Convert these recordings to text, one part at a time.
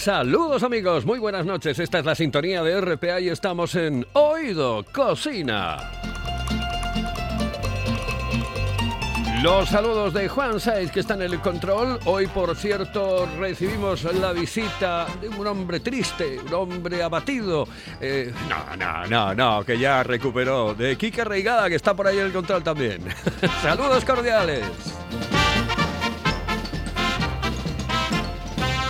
Saludos amigos, muy buenas noches. Esta es la sintonía de RPA y estamos en Oído Cocina. Los saludos de Juan Saiz, que está en el control. Hoy, por cierto, recibimos la visita de un hombre triste, un hombre abatido. Eh, no, no, no, no, que ya recuperó. De Kike Reigada, que está por ahí en el control también. saludos cordiales.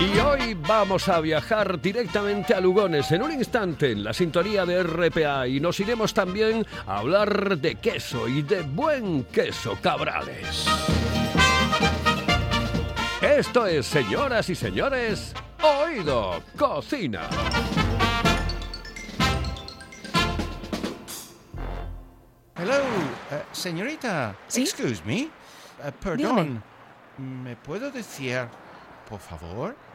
Y hoy vamos a viajar directamente a Lugones en un instante en la sintonía de RPA y nos iremos también a hablar de queso y de buen queso cabrales. Esto es, señoras y señores, Oído Cocina. Hello, uh, señorita. ¿Sí? Excuse me. Uh, perdón. ¿Me puedo decir, por favor,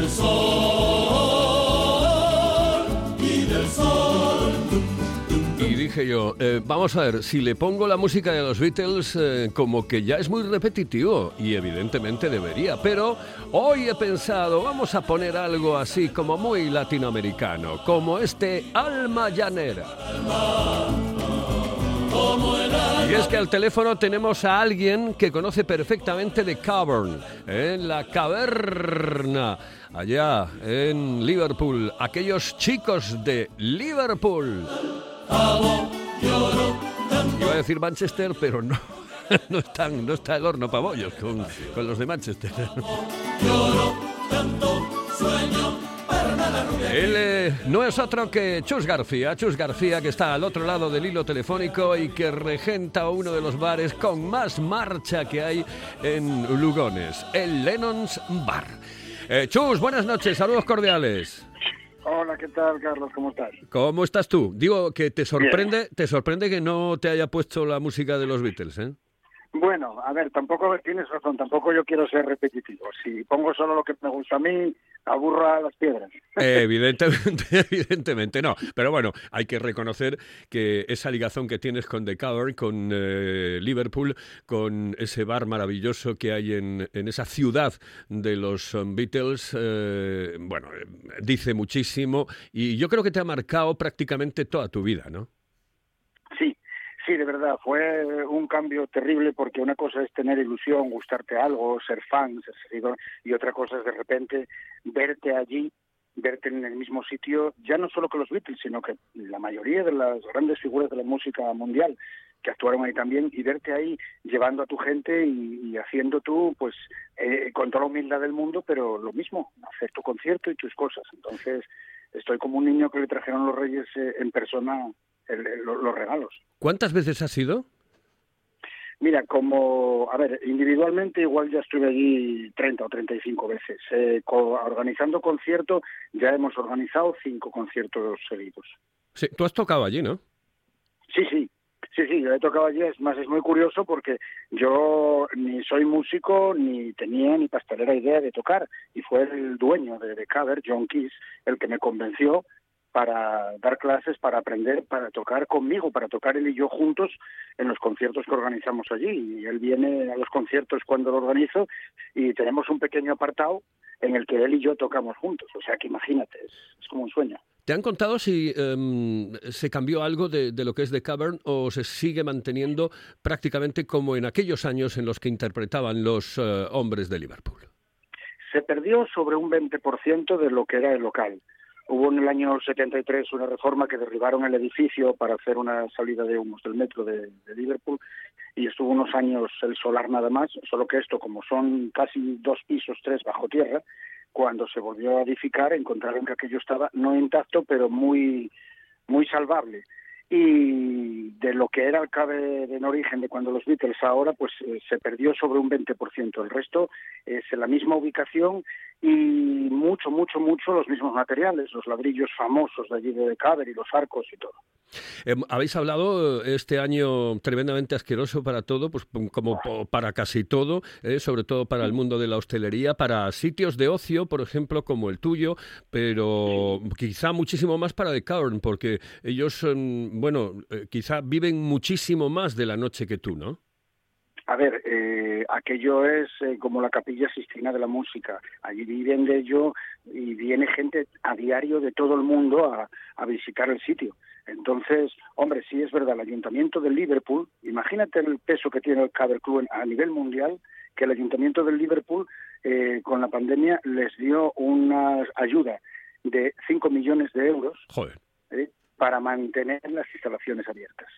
Del sol, y del sol. Y dije yo, eh, vamos a ver, si le pongo la música de los Beatles, eh, como que ya es muy repetitivo, y evidentemente debería, pero hoy he pensado, vamos a poner algo así como muy latinoamericano, como este Alma Llanera. Y es que al teléfono tenemos a alguien que conoce perfectamente de Cavern, en la caverna, allá en Liverpool, aquellos chicos de Liverpool. Iba a decir Manchester, pero no. No, están, no está el horno para bollos con, con los de Manchester. Él eh, no es otro que Chus García, Chus García que está al otro lado del hilo telefónico y que regenta uno de los bares con más marcha que hay en Lugones, el Lennon's Bar. Eh, Chus, buenas noches, saludos cordiales. Hola, ¿qué tal, Carlos? ¿Cómo estás? ¿Cómo estás tú? Digo que te sorprende, te sorprende que no te haya puesto la música de los Beatles, ¿eh? Bueno, a ver, tampoco tienes razón, tampoco yo quiero ser repetitivo. Si pongo solo lo que me gusta a mí, aburro a las piedras. Evidentemente, evidentemente no. Pero bueno, hay que reconocer que esa ligazón que tienes con The Cover, con eh, Liverpool, con ese bar maravilloso que hay en, en esa ciudad de los um, Beatles, eh, bueno, eh, dice muchísimo y yo creo que te ha marcado prácticamente toda tu vida, ¿no? Sí, de verdad, fue un cambio terrible porque una cosa es tener ilusión, gustarte algo, ser fan, ser seguidor, y otra cosa es de repente verte allí, verte en el mismo sitio, ya no solo que los Beatles, sino que la mayoría de las grandes figuras de la música mundial que actuaron ahí también y verte ahí llevando a tu gente y, y haciendo tú, pues, eh, con toda la humildad del mundo, pero lo mismo, hacer tu concierto y tus cosas. Entonces, estoy como un niño que le trajeron los reyes eh, en persona el- el- los regalos. ¿Cuántas veces has ido? Mira, como, a ver, individualmente igual ya estuve allí 30 o 35 veces. Eh, co- organizando conciertos, ya hemos organizado cinco conciertos seguidos. Sí, tú has tocado allí, ¿no? Sí, sí, sí, sí, yo he tocado allí, es más, es muy curioso porque yo ni soy músico, ni tenía ni pastelera idea de tocar, y fue el dueño de, de Cover, John Keys, el que me convenció para dar clases, para aprender, para tocar conmigo, para tocar él y yo juntos en los conciertos que organizamos allí. Y él viene a los conciertos cuando lo organizo y tenemos un pequeño apartado en el que él y yo tocamos juntos. O sea que imagínate, es, es como un sueño. ¿Te han contado si em, se cambió algo de, de lo que es The Cavern o se sigue manteniendo prácticamente como en aquellos años en los que interpretaban los eh, hombres de Liverpool? se perdió sobre un 20% de lo que era el local. Hubo en el año 73 una reforma que derribaron el edificio para hacer una salida de humos del metro de, Liverpool y estuvo unos años el solar nada más, solo que esto, como son casi dos pisos, tres bajo tierra, cuando se volvió a edificar encontraron que aquello estaba no intacto, pero muy, muy salvable y de lo que era el cabe en origen de cuando los Beatles ahora pues eh, se perdió sobre un 20%. El resto es en la misma ubicación y mucho, mucho, mucho los mismos materiales, los ladrillos famosos de allí de Caber y los arcos y todo. Em, habéis hablado eh, este año tremendamente asqueroso para todo, pues pum, como para casi todo, eh, sobre todo para el mundo de la hostelería, para sitios de ocio, por ejemplo, como el tuyo, pero quizá muchísimo más para The Cavern, porque ellos, em, bueno, eh, quizá viven muchísimo más de la noche que tú, ¿no? A ver, eh, aquello es eh, como la capilla Sistina de la música. Allí viven de ello y viene gente a diario de todo el mundo a, a visitar el sitio. Entonces, hombre, sí es verdad, el ayuntamiento de Liverpool, imagínate el peso que tiene el Caber Club a nivel mundial, que el ayuntamiento de Liverpool eh, con la pandemia les dio una ayuda de 5 millones de euros Joder. ¿eh? para mantener las instalaciones abiertas.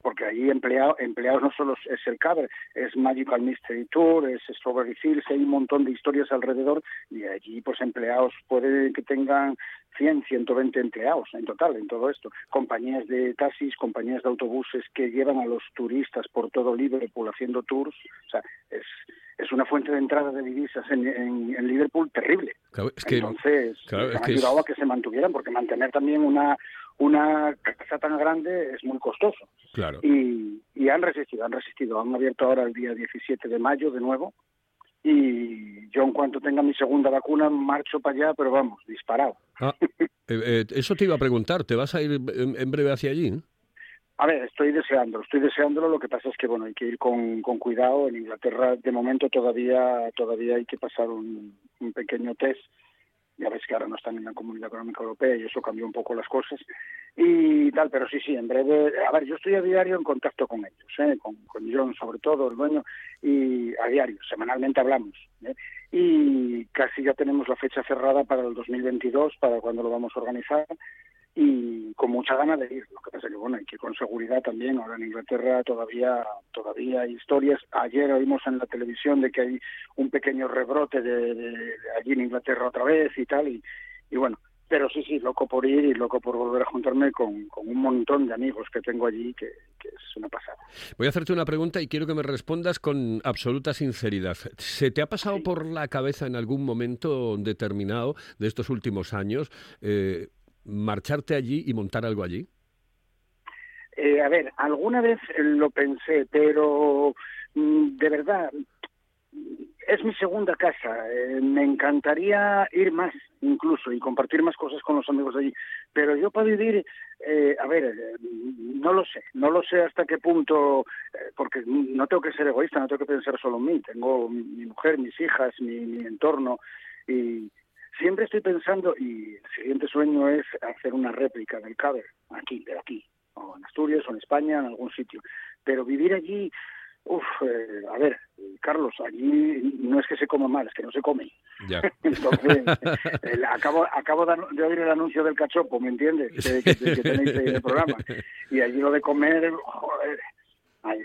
Porque allí empleado, empleados no solo es el Caber, es Magical Mystery Tour, es Strawberry Fields, hay un montón de historias alrededor y allí pues empleados puede que tengan 100, 120 empleados en total en todo esto. Compañías de taxis, compañías de autobuses que llevan a los turistas por todo Liverpool haciendo tours. O sea, es, es una fuente de entrada de divisas en, en- en Liverpool terrible. Claro, es que, Entonces, claro, es es- ayudado a que se mantuvieran, porque mantener también una, una casa tan grande es muy costoso. Claro. Y, y han resistido, han resistido. Han abierto ahora el día 17 de mayo de nuevo. Y yo, en cuanto tenga mi segunda vacuna, marcho para allá, pero vamos, disparado. Ah, eh, eh, eso te iba a preguntar, ¿te vas a ir en, en breve hacia allí? A ver, estoy deseándolo, estoy deseándolo. Lo que pasa es que bueno, hay que ir con, con cuidado. En Inglaterra, de momento, todavía todavía hay que pasar un, un pequeño test. Ya ves que ahora no están en la Comunidad Económica Europea y eso cambió un poco las cosas. Y tal, pero sí, sí, en breve. A ver, yo estoy a diario en contacto con ellos, ¿eh? con, con John sobre todo, el dueño, y a diario, semanalmente hablamos. ¿eh? Y casi ya tenemos la fecha cerrada para el 2022, para cuando lo vamos a organizar y con mucha ganas de ir. Lo que pasa es que bueno, hay que ir con seguridad también. Ahora en Inglaterra todavía todavía hay historias. Ayer oímos en la televisión de que hay un pequeño rebrote de, de- de allí en Inglaterra otra vez y tal. Y, y bueno, pero sí, sí, loco por ir y loco por volver a juntarme con, con un montón de amigos que tengo allí, que, que es una pasada. Voy a hacerte una pregunta y quiero que me respondas con absoluta sinceridad. ¿Se te ha pasado Sí. por la cabeza en algún momento determinado de estos últimos años eh, marcharte allí y montar algo allí? Eh, a ver, alguna vez lo pensé, pero mm, de verdad es mi segunda casa. Eh, me encantaría ir más, incluso, y compartir más cosas con los amigos allí. Pero yo para vivir, eh, a ver, eh, no lo sé, no lo sé hasta qué punto, porque no tengo que ser egoísta, no tengo que pensar solo en mí. Tengo mi, mujer, mis hijas, mi entorno, y siempre estoy pensando, y el siguiente sueño es hacer una réplica del Caber, aquí, de aquí, o en Asturias o en España, en algún sitio. Pero vivir allí, uff, eh, a ver, Carlos, allí no es que se coma mal, es que no se come. Ya. Entonces, el- acabo, acabo de, de oír el anuncio del cachopo, ¿me entiendes? Que, que- que tenéis en el programa. Y allí lo de comer, joder, hay,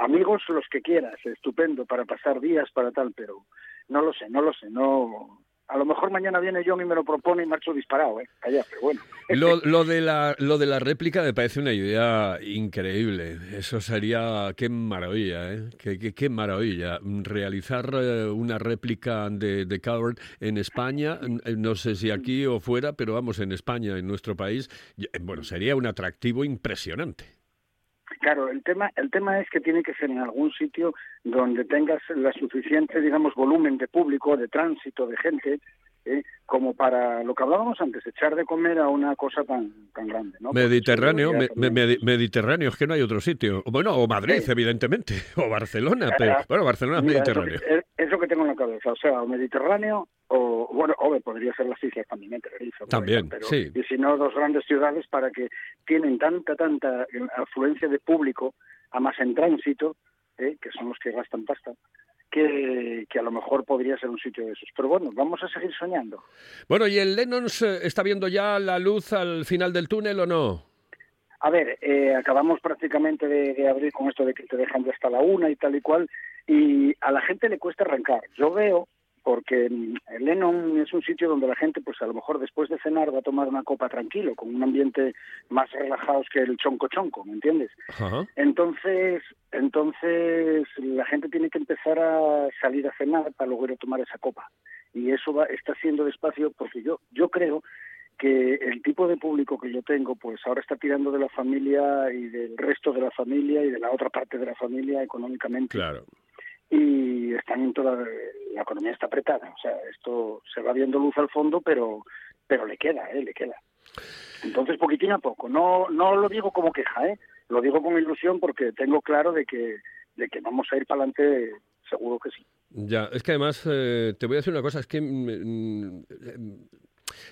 amigos los que quieras, estupendo, para pasar días, para tal, pero no lo sé, no lo sé, no A lo mejor mañana viene John y me lo propone y marcho disparado, ¿eh? Allá, pero bueno. Lo, lo, de la, lo de la réplica me parece una idea increíble. Eso sería, qué maravilla, ¿eh? Qué, qué, qué maravilla. Realizar eh, una réplica de, de Coward en España, eh, no sé si aquí o fuera, pero vamos, en España, en nuestro país, eh, bueno, sería un atractivo impresionante. Claro, el tema, el tema es que tiene que ser en algún sitio donde tengas la suficiente, digamos, volumen de público, de tránsito, de gente, ¿eh? como para lo que hablábamos antes, echar de comer a una cosa tan, tan grande. ¿no? Mediterráneo, eso me- me- Mediterráneo, es que no hay otro sitio. Bueno, o Madrid, Sí. evidentemente, o Barcelona, pero bueno, Barcelona es eso Mediterráneo. que- es, es lo que tengo en la cabeza, o sea, o Mediterráneo o, bueno, o podría ser las islas también, ¿eh? Tenerife, También, pero, sí. Y si no, dos grandes ciudades para que tienen tanta, tanta eh, afluencia de público, a más en tránsito, ¿eh? que son los que gastan pasta, que, que a lo mejor podría ser un sitio de esos. Pero bueno, vamos a seguir soñando. Bueno, ¿y el Lennon está viendo ya la luz al final del túnel o no? A ver, eh, acabamos prácticamente de, de abrir con esto de que te dejan de hasta la una y tal y cual, y a la gente le cuesta arrancar. Yo veo, porque Lennon es un sitio donde la gente, pues a lo mejor después de cenar va a tomar una copa tranquilo, con un ambiente más relajado que el chonco chonco, ¿me entiendes? Entonces, entonces la gente tiene que empezar a salir a cenar para luego ir a tomar esa copa. Y eso va, está siendo despacio porque yo, yo creo que el tipo de público que yo tengo, pues ahora está tirando de la familia y del resto de la familia y de la otra parte de la familia económicamente. Claro. Y están en toda, la economía está apretada. O sea, esto se va viendo luz al fondo, pero, pero le queda, ¿eh? Le queda. Entonces, poquitín a poco. No, no lo digo como queja, ¿eh? Lo digo con ilusión porque tengo claro de que, de que vamos a ir para adelante, seguro que sí. Ya, es que además eh, te voy a decir una cosa, es que mm, mm,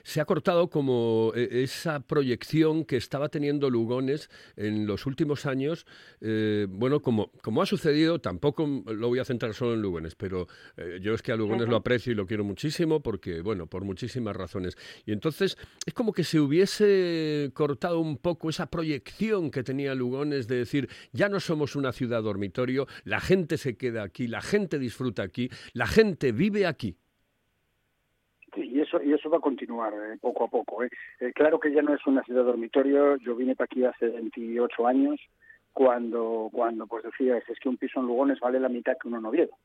se ha cortado como eh, esa proyección que estaba teniendo Lugones en los últimos años. eh, bueno, como, como ha sucedido, tampoco lo voy a centrar solo en Lugones, pero eh, yo es que a Lugones lo aprecio y lo quiero muchísimo porque, bueno, por muchísimas razones. Y entonces es como que se hubiese cortado un poco esa proyección que tenía Lugones de decir, ya no somos una ciudad dormitorio, la gente se queda aquí, la gente disfruta aquí, la gente vive aquí. Y eso y eso va a continuar eh, poco a poco. ¿eh? Eh, claro que ya no es una ciudad dormitorio. Yo vine para aquí hace 28 años cuando cuando pues decías es que un piso en Lugones vale la mitad que uno en Oviedo.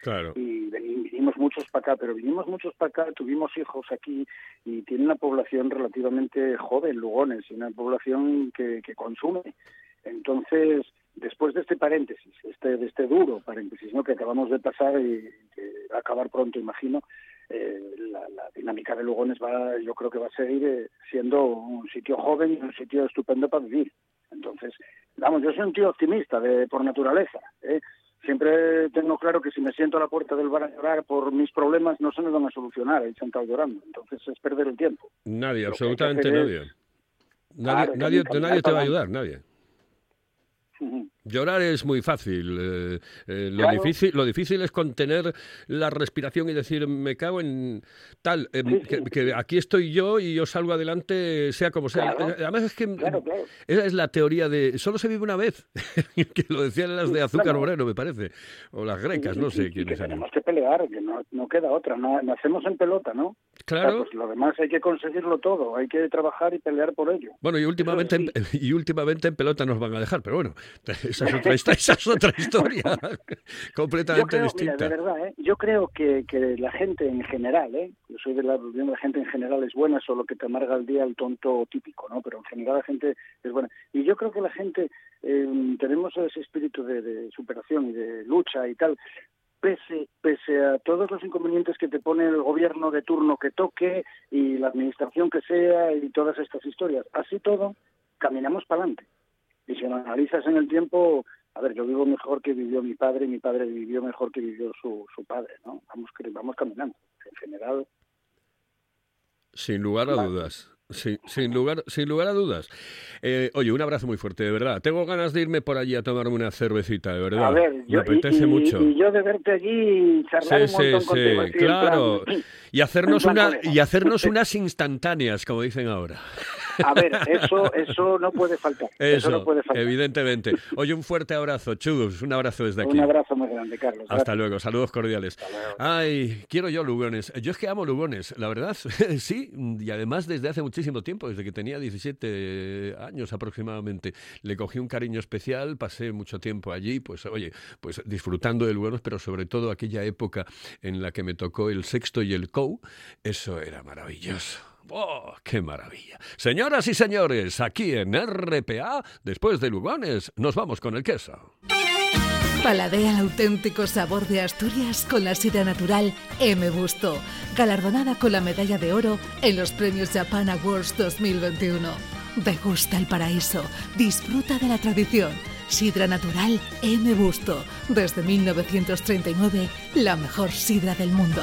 Claro. y vinimos muchos para acá, pero vinimos muchos para acá, tuvimos hijos aquí y tiene una población relativamente joven, Lugones, y una población que, que consume. Entonces, después de este paréntesis, este, de este duro paréntesis ¿no? que acabamos de pasar y que va a acabar pronto, imagino, eh, la, la dinámica de Lugones va, yo creo que va a seguir eh, siendo un sitio joven y un sitio estupendo para vivir. Entonces, vamos, yo soy un tío optimista de, por naturaleza. ¿eh? Siempre tengo claro que si me siento a la puerta del bar a llorar por mis problemas, no se me van a solucionar ahí sentado llorando. Entonces es perder el tiempo. Nadie, Lo absolutamente es- nadie. Nadie, Claro, nadie, te va a ayudar, nadie. Llorar es muy fácil. eh, eh, lo, Claro. difícil, lo difícil es contener la respiración y decir, me cago en tal, eh, Sí, que, sí. que aquí estoy yo y yo salgo adelante sea como sea. Claro. Eh, Además es que Claro, esa es la teoría de solo se vive una vez, que lo decían las de Azúcar. Moreno, me parece, o las grecas, no sé y que tenemos que pelear, que no, no queda otra. No, nacemos en pelota, ¿no? Claro. pues lo demás hay que conseguirlo todo, hay que trabajar y pelear por ello. Bueno, y últimamente, en, y últimamente en pelota nos van a dejar, pero bueno, esa es otra, esa es otra historia completamente mira, distinta. de verdad, ¿eh? yo creo que, que la gente en general, ¿eh? yo soy de la opinión de la gente en general es buena, solo que te amarga el día el tonto típico, ¿no? Pero en general la gente es buena. Y yo creo que la gente eh, tenemos ese espíritu de, de superación y de lucha y tal, pese, pese a todos los inconvenientes que te pone el gobierno de turno que toque y la administración que sea y todas estas historias. Así todo, caminamos para adelante. Y si lo analizas en el tiempo, a ver, yo vivo mejor que vivió mi padre y mi padre vivió mejor que vivió su, su padre, ¿no? Vamos, vamos caminando. En general, Sin lugar a dudas. Sin, sin lugar, sin lugar a dudas. Eh, oye, un abrazo muy fuerte, de verdad. Tengo ganas de irme por allí a tomarme una cervecita, de verdad. a ver, yo, Me apetece y, mucho. y yo de verte allí y charlar Sí, un sí, montón sí, contigo. en claro. plan- Y hacernos, una, y hacernos unas instantáneas, como dicen ahora. A ver, eso, eso no puede faltar. Eso, no puede faltar. evidentemente. Oye, un fuerte abrazo, Chus, un abrazo desde aquí. Un abrazo muy grande, Carlos. Hasta luego, saludos cordiales. Ay, quiero yo Lugones. Yo es que amo Lugones, la verdad, sí, y además desde hace muchísimo tiempo, desde que tenía 17 años aproximadamente. Le cogí un cariño especial, pasé mucho tiempo allí, pues oye, pues disfrutando de Lugones, pero sobre todo aquella época en la que me tocó el sexto y el COU, eso era maravilloso. ¡Oh, qué maravilla! Señoras y señores, aquí en RPA, después de Lugones, nos vamos con el queso. Paladea el auténtico sabor de Asturias con la sidra natural M. Busto, galardonada con la medalla de oro en los premios Japan Awards 2021. Degusta el paraíso, disfruta de la tradición. Sidra natural M. Busto, desde 1939, la mejor sidra del mundo.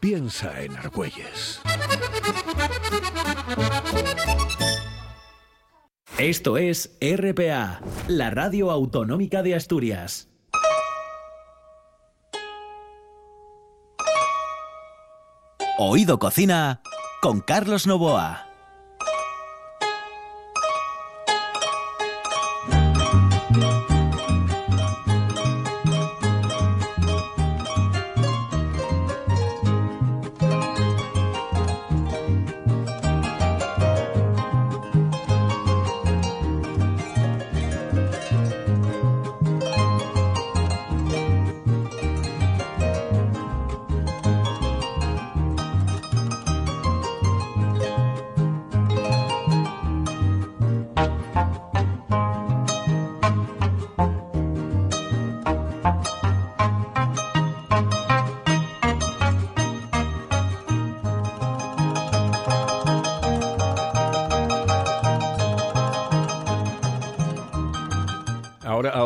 Piensa en Argüelles. Esto es RPA, la radio autonómica de Asturias. Oído Cocina con Carlos Novoa.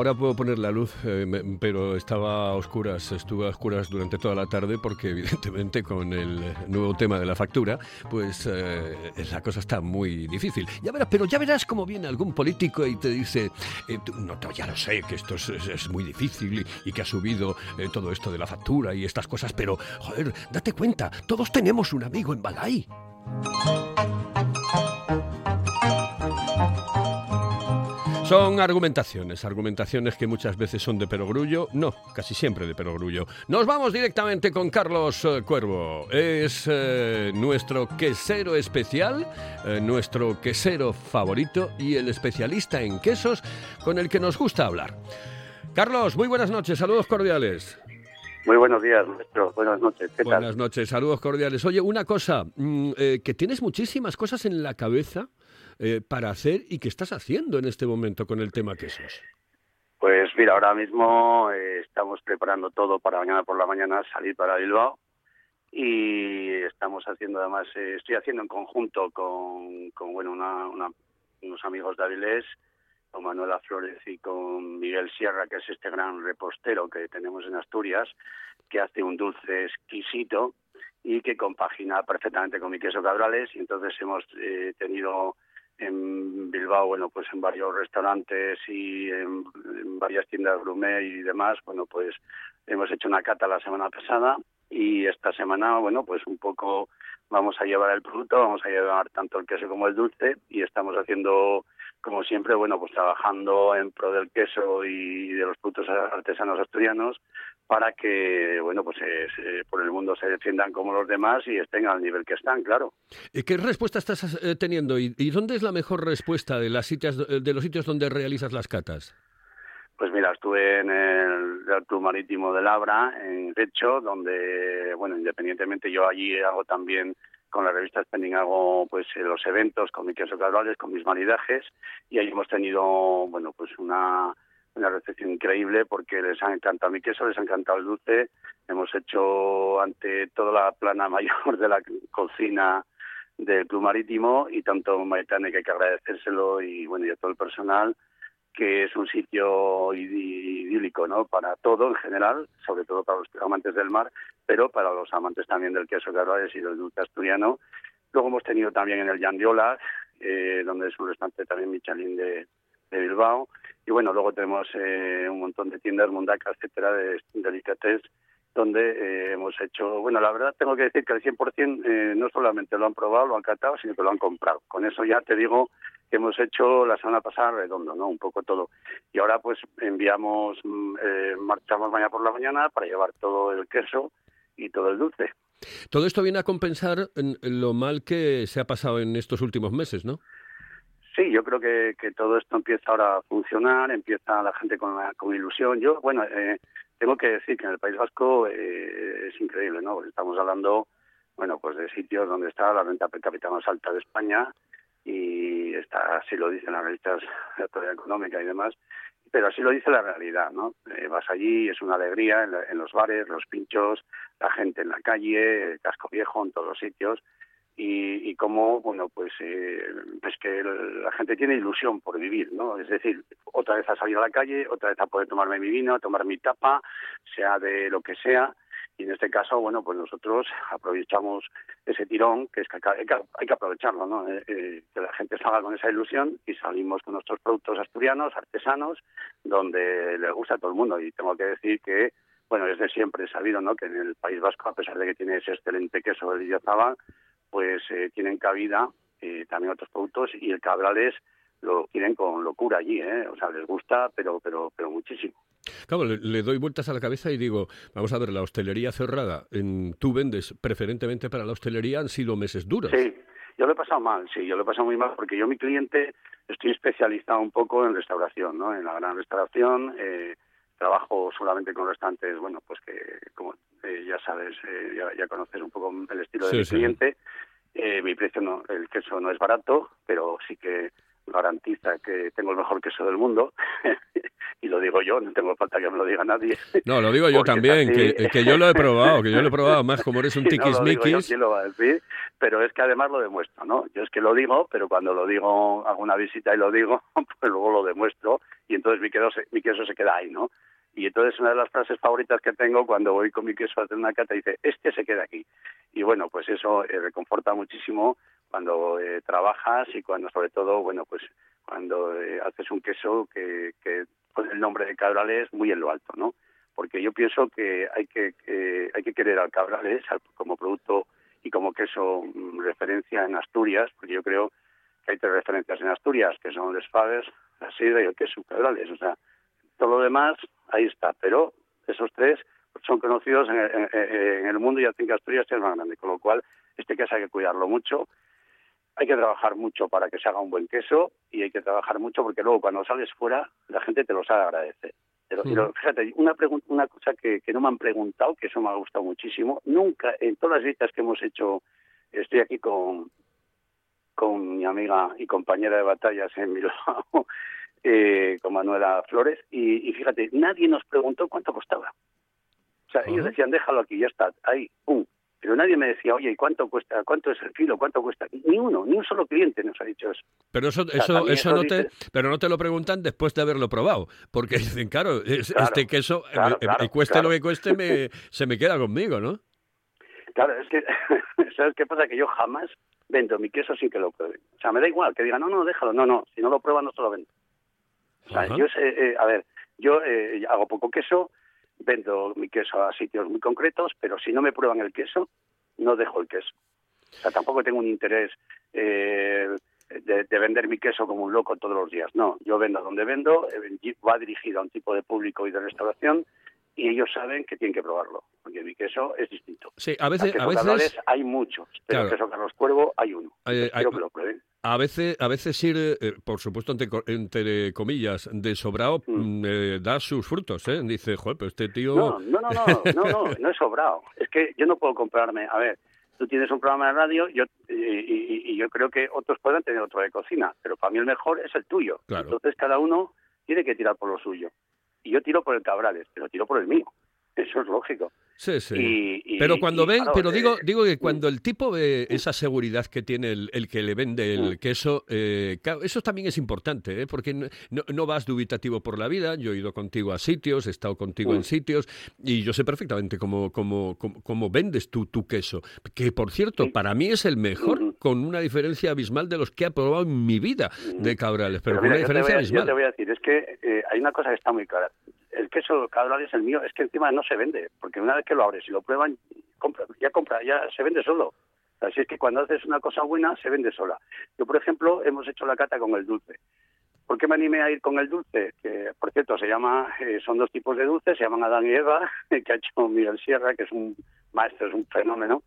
Ahora, puedo poner la luz, eh, pero estaba a oscuras, estuve a oscuras durante toda la tarde porque evidentemente con el nuevo tema de la factura, pues eh, la cosa está muy difícil. Ya verás, pero ya verás cómo viene algún político y te dice, eh, no, ya lo sé, que esto es, muy difícil y, y que ha subido todo esto de la factura y estas cosas, pero joder, date cuenta, todos tenemos un amigo en Balai. Son argumentaciones, argumentaciones que muchas veces son de perogrullo, no, casi siempre de perogrullo. Nos vamos directamente con Carlos eh, Cuervo. Es eh, nuestro quesero especial, eh, nuestro quesero favorito y el especialista en quesos con el que nos gusta hablar. Carlos, muy buenas noches, saludos cordiales. Muy buenos días, maestro. Buenas noches. ¿Qué tal? Buenas noches, saludos cordiales. Oye, una cosa, mm, eh, que tienes muchísimas cosas en la cabeza eh, para hacer y que estás haciendo en este momento con el tema quesos. Pues mira, ahora mismo eh, estamos preparando todo para mañana por la mañana salir para Bilbao y estamos haciendo además, eh, estoy haciendo en conjunto con, con bueno, una, una- unos amigos de Avilés, con Manuela Flores y con Miguel Sierra, que es este gran repostero que tenemos en Asturias, que hace un dulce exquisito y que compagina perfectamente con mi queso cabrales y entonces hemos eh, tenido en Bilbao, bueno, pues en varios restaurantes y en, varias tiendas gourmet y demás, bueno, pues hemos hecho una cata la semana pasada y esta semana, bueno, pues un poco vamos a llevar el producto, vamos a llevar tanto el queso como el dulce y estamos haciendo, como siempre, bueno, pues trabajando en pro del queso y de los productos artesanos asturianos para que, bueno, pues eh, se- por el mundo se defiendan como los demás y estén al nivel que están, claro. ¿Y ¿Qué respuesta estás eh, teniendo y, y dónde es la mejor respuesta de, las sitias, de los sitios donde realizas las catas? Pues mira, estuve en el Club Marítimo de Labra, en Recho, donde, bueno, independientemente yo allí hago también con la revista Spending hago pues eh, los eventos con mi queso cabrales, con mis maridajes y ahí hemos tenido, bueno, pues una, una recepción increíble porque les ha encantado mi queso, les ha encantado el dulce. Hemos hecho ante toda la plana mayor de la cocina del Club Marítimo y tanto Maitane que hay que agradecérselo y bueno y a todo el personal que es un sitio idílico ¿no? para todo en general, sobre todo para los amantes del mar, pero para los amantes también del queso carvalles y del dulce asturiano. Luego hemos tenido también en el Yandiola, eh, donde es un restaurante también Michelin de, de Bilbao. Y bueno, luego tenemos eh, un montón de tiendas, Mundaca, etcétera, de delicatessen donde eh, hemos hecho, bueno, la verdad tengo que decir que el 100% eh, no solamente lo han probado, lo han catado, sino que lo han comprado. Con eso ya te digo que hemos hecho la semana pasada redondo, ¿no? Un poco todo. Y ahora pues enviamos, mm, eh, marchamos mañana por la mañana para llevar todo el queso y todo el dulce. Todo esto viene a compensar lo mal que se ha pasado en estos últimos meses, ¿no? Sí, yo creo que, que todo esto empieza ahora a funcionar, empieza la gente con, con ilusión. Yo, bueno, eh, tengo que decir que en el País Vasco eh, es increíble, ¿no? Estamos hablando, bueno, pues de sitios donde está la renta per cápita más alta de España y así lo dicen las revistas de autoridad económica y demás, pero así lo dice la realidad, ¿no? Eh, vas allí, es una alegría en, en, los bares, los pinchos, la gente en la calle, el casco viejo, en todos los sitios, y, y cómo, bueno, pues eh, es que la gente tiene ilusión por vivir, ¿no? Es decir, otra vez a salir a la calle, otra vez a poder tomarme mi vino, tomar mi tapa, sea de lo que sea, y en este caso, bueno, pues nosotros aprovechamos ese tirón, que es que hay que, aprovecharlo, ¿no? Eh, eh, que la gente salga con esa ilusión y salimos con nuestros productos asturianos, artesanos, donde le gusta a todo el mundo. Y tengo que decir que, bueno, desde siempre he sabido, ¿no?, que en el País Vasco, a pesar de que tiene ese excelente queso del Illazaba, pues eh, tienen cabida también otros productos y el Cabrales lo quieren con locura allí, ¿eh? O sea, les gusta, pero pero pero muchísimo. Claro, le, doy vueltas a la cabeza y digo, vamos a ver, la hostelería cerrada, en, tú vendes preferentemente para la hostelería, han sido meses duros. Sí, yo lo he pasado mal, sí, yo lo he pasado muy mal porque yo mi cliente estoy especializado un poco en restauración, ¿no? En la gran restauración, eh, trabajo solamente con restaurantes, bueno, pues que como eh, ya sabes, eh, ya, ya, conoces un poco el estilo de mi cliente. Eh, mi precio no, el queso no es barato, pero sí que garantiza que tengo el mejor queso del mundo. y lo digo yo, no tengo falta que me lo diga nadie. No, lo digo yo también, que, que, yo lo he probado, que yo lo he probado, más como eres un tiquismiquis. No lo, lo va a decir, pero es que además lo demuestro, ¿no? Yo es que lo digo, pero cuando lo digo, hago una visita y lo digo, pues luego lo demuestro y entonces mi queso, mi queso se queda ahí, ¿no? Y entonces una de las frases favoritas que tengo cuando voy con mi queso a hacer una cata dice, este se queda aquí. Y bueno, pues eso eh, reconforta muchísimo cuando eh, trabajas y cuando sobre todo, bueno, pues cuando eh, haces un queso que, que con el nombre de Cabrales muy en lo alto, ¿no? Porque yo pienso que hay que, que hay que querer al Cabrales como producto y como queso mm, referencia en Asturias, porque yo creo que hay tres referencias en Asturias, que son los Faves, la sidra y el queso Cabrales. O sea, todo lo demás, ahí está. Pero esos tres son conocidos en el, en el mundo y hacen que Asturias sea más grande. Con lo cual, este queso hay que cuidarlo mucho. Hay que trabajar mucho para que se haga un buen queso y hay que trabajar mucho porque luego cuando sales fuera la gente te lo sabe agradecer. Pero, sí. pero fíjate, una, una cosa que, que no me han preguntado, que eso me ha gustado muchísimo, nunca, en todas las visitas que hemos hecho, estoy aquí con, con mi amiga y compañera de batallas en Bilbao, eh, con Manuela Flores, y, y, fíjate, nadie nos preguntó cuánto costaba. O sea, uh -huh. ellos decían, déjalo aquí, ya está, ahí, pum. Pero nadie me decía, oye, ¿y cuánto cuesta? ¿Cuánto es el kilo? ¿Cuánto cuesta? Ni uno, ni un solo cliente nos ha dicho eso. Pero eso, o sea, eso, eso, eso no te, pero no te lo preguntan después de haberlo probado, porque dicen, claro, es, claro este queso, claro, eh, claro, eh, cueste lo que cueste, me, se me queda conmigo, ¿no? Claro, es que, ¿sabes qué pasa? Que yo jamás vendo mi queso sin que lo prueben. O sea, me da igual que digan, no, no, déjalo, no, no, si no lo prueban no se lo vendo. O sea, yo sé, eh, a ver, yo eh, hago poco queso, vendo mi queso a sitios muy concretos, pero si no me prueban el queso, no dejo el queso. O sea, tampoco tengo un interés eh, de, de, vender mi queso como un loco todos los días. No, yo vendo donde vendo, eh, va dirigido a un tipo de público y de restauración y ellos saben que tienen que probarlo, porque mi queso es distinto. Sí, a veces... A veces... hay muchos, pero claro. queso Carlos Cuervo hay uno. Eh, quiero que lo prueben. A veces, a veces ir, eh, por supuesto, entre, entre, comillas, de sobrado, mm. eh, da sus frutos, ¿eh? Dice, joder, pero este tío... No, no, no, no, no, no, no es sobrado. Es que yo no puedo comprarme, a ver, tú tienes un programa de radio yo, y, y, y, yo creo que otros pueden tener otro de cocina, pero para mí el mejor es el tuyo. Claro. Entonces cada uno tiene que tirar por lo suyo. Y yo tiro por el Cabrales, pero tiro por el mío. Eso es lógico. Sí, sí. Y- y- pero cuando y, ven, claro, pero digo, eh, digo que cuando el tipo ve esa seguridad que tiene el, el que le vende el Mm. queso, eh, eso también es importante, ¿eh? porque no, no- vas dubitativo por la vida. Yo he ido contigo a sitios, he estado contigo en Mm. sitios y yo sé perfectamente cómo, cómo, cómo, cómo vendes tú tu queso. Que por cierto, para mí es el mejor, Ujú. con una diferencia abismal de los que he probado en mi vida de Cabrales, pero, Pero con una yo diferencia voy a, yo abismal. te voy a decir, es que eh, hay una cosa que está muy clara. El queso cabral es el mío, es que encima no se vende, porque una vez que lo abres y lo prueban, compra, ya compra, ya se vende solo. Así es que cuando haces una cosa buena, se vende sola. Yo, por ejemplo, hemos hecho la cata con el dulce. ¿Por qué me animé a ir con el dulce? Que, por cierto, se llama, eh, son dos tipos de dulces, se llaman Adán y Eva, que ha hecho Miguel Sierra, que es un maestro, es un fenómeno.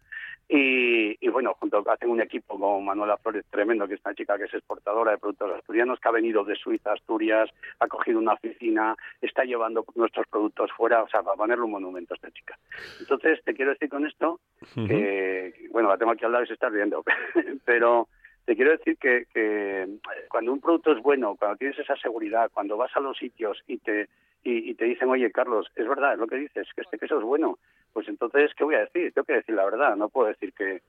Y, y bueno, junto hacen un equipo con Manuela Flores tremendo, que es una chica que es exportadora de productos asturianos, que ha venido de Suiza a Asturias, ha cogido una oficina, está llevando nuestros productos fuera, o sea, para ponerle un monumento a esta chica. Entonces, te quiero decir con esto que, bueno, la tengo aquí al lado y se está riendo, pero te quiero decir que, que cuando un producto es bueno, cuando tienes esa seguridad, cuando vas a los sitios y te y, y te dicen, oye, Carlos, es verdad, es lo que dices, que este queso es bueno, pues entonces, ¿qué voy a decir? Tengo que decir la verdad, no puedo decir que,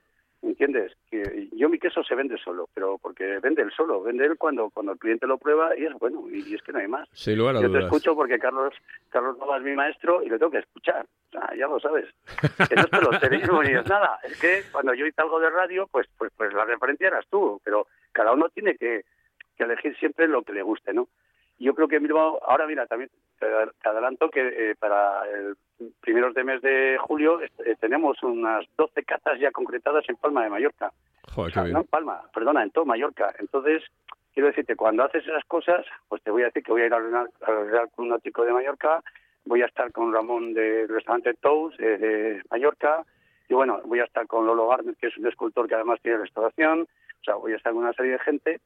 ¿entiendes? Que yo mi queso se vende solo, pero porque vende él solo, vende él cuando, cuando el cliente lo prueba y es bueno, y, y es que no hay más. Sin lugar a Yo te dudas. escucho porque Carlos Carlos Nova es mi maestro y le tengo que escuchar. Ya lo sabes. Que no es peloterismo ni es nada. Es que cuando yo hice algo de radio, pues, pues, pues la referencia eras tú. Pero cada uno tiene que, que elegir siempre lo que le guste, ¿no? Yo creo que Bilbao, ahora mira, también te ad- te adelanto que eh, para el primeros de mes de julio eh, tenemos unas 12 catas ya concretadas en Palma de Mallorca. Joder, O sea, no en Palma, perdona, en todo Mallorca. Entonces, quiero decirte, cuando haces esas cosas, pues te voy a decir que voy a ir al Real, al Real Club Náutico de Mallorca, voy a estar con Ramón del restaurante Tous de, de Mallorca, y bueno, voy a estar con Lolo Garner, que es un escultor que además tiene restauración, o sea, voy a estar con una serie de gente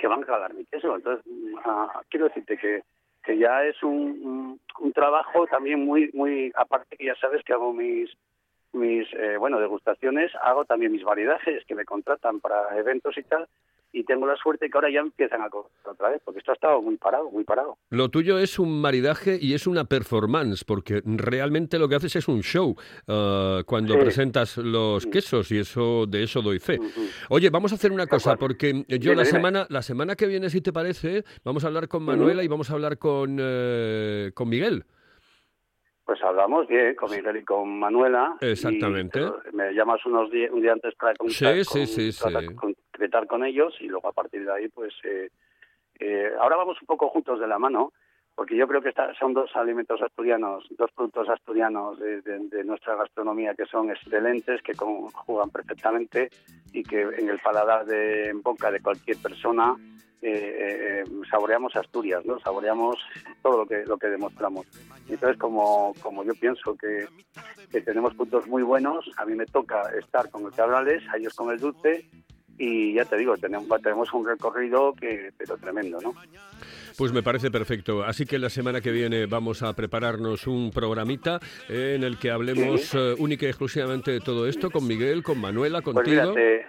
que van a regalar mi queso. Entonces, ah, quiero decirte que, que ya es un, un, un trabajo también muy, muy, aparte que ya sabes que hago mis mis eh, bueno degustaciones hago también mis variedades que me contratan para eventos y tal y tengo la suerte que ahora ya empiezan a correr otra vez porque esto ha estado muy parado muy parado Lo tuyo es un maridaje y es una performance, porque realmente lo que haces es un show ah, cuando Sí. presentas los quesos y eso de eso doy fe. Oye, vamos a hacer una cosa, porque yo Dime, la dime. semana la semana que viene, si te parece, vamos a hablar con Manuela y vamos a hablar con eh, con Miguel. pues hablamos bien con Miguel y con Manuela Exactamente. te- me llamas unos días un día antes para concretar, Sí, sí, con- sí, sí. Concretar con ellos y luego a partir de ahí pues eh, eh, ahora vamos un poco juntos de la mano porque yo creo que esta- son dos alimentos asturianos, dos productos asturianos de, de- de nuestra gastronomía que son excelentes, que conjugan perfectamente y que en el paladar de en boca de cualquier persona eh, eh, saboreamos Asturias, ¿no? Saboreamos todo lo que lo que demostramos. Entonces, como, como yo pienso que, que tenemos puntos muy buenos, a mí me toca estar con el cabrales, a ellos con el dulce y ya te digo, tenemos, tenemos un recorrido que pero tremendo, ¿no? Pues me parece perfecto. Así que la semana que viene vamos a prepararnos un programita en el que hablemos Sí. eh, única y exclusivamente de todo esto con Miguel, con Manuela, Pues contigo. mira, te,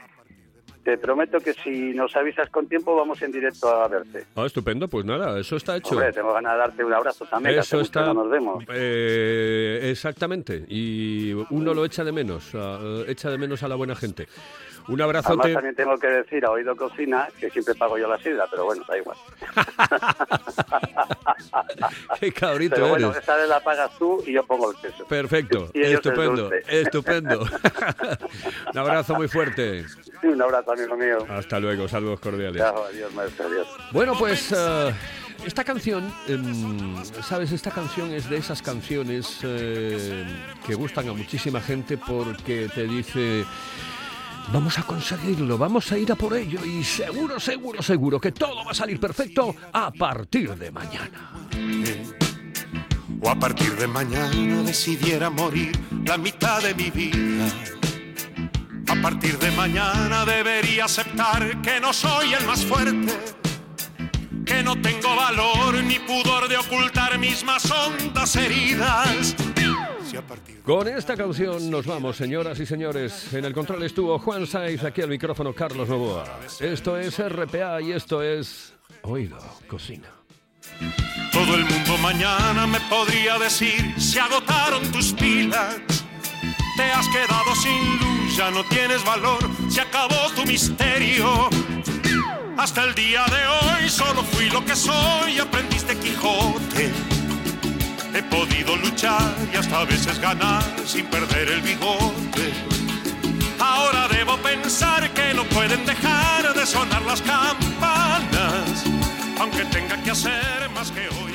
te prometo que si nos avisas con tiempo vamos en directo a verte. Ah, estupendo, pues nada, eso está hecho. Hombre, tengo ganas de darte un abrazo también, Eso está. no nos vemos. eh, exactamente. Y uno lo echa de menos, eh, echa de menos a la buena gente. Un Además abrazote. también tengo que decir a Oído Cocina que siempre pago yo la sidra, pero bueno, da igual. Qué cabrito Pero bueno, eres. esa vez la pagas tú y yo pongo el queso. Perfecto, Y estupendo, estupendo. Un abrazo muy fuerte. Un abrazo, amigo mío. Hasta luego, saludos cordiales. Chao, adiós, maestro, adiós. Bueno, pues eh, esta canción, em, sabes, esta canción es de esas canciones eh, que gustan a muchísima gente porque te dice, vamos a conseguirlo, vamos a ir a por ello y seguro, seguro, seguro que todo va a salir perfecto a partir de mañana. o a partir de mañana decidiera morir la mitad de mi vida. A partir de mañana debería aceptar que no soy el más fuerte, que no tengo valor ni pudor de ocultar mis más hondas heridas. Con esta canción nos vamos, señoras y señores. En el control estuvo Juan Saiz, aquí al micrófono Carlos Novoa. Esto es RPA y esto es Oído Cocina. Todo el mundo mañana me podría decir, se agotaron relax. Te has quedado sin luz, ya no tienes valor, se acabó tu misterio. Hasta el día de hoy solo fui lo que soy, aprendiste Quijote. He podido luchar y hasta a veces ganar sin perder el bigote. Ahora debo pensar que no pueden dejar de sonar las campanas, aunque tenga que hacer más que hoy.